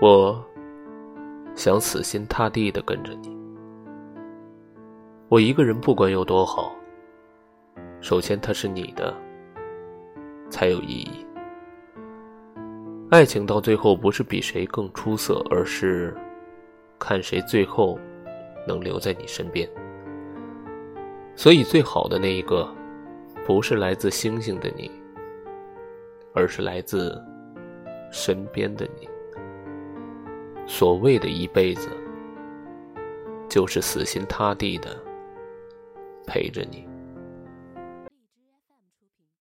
我想死心塌地的跟着你。我一个人不管有多好，首先他是你的，才有意义。爱情到最后不是比谁更出色，而是看谁最后能留在你身边。所以，最好的那一个，不是来自星星的你，而是来自身边的你。所谓的一辈子，就是死心塌地的。陪着你。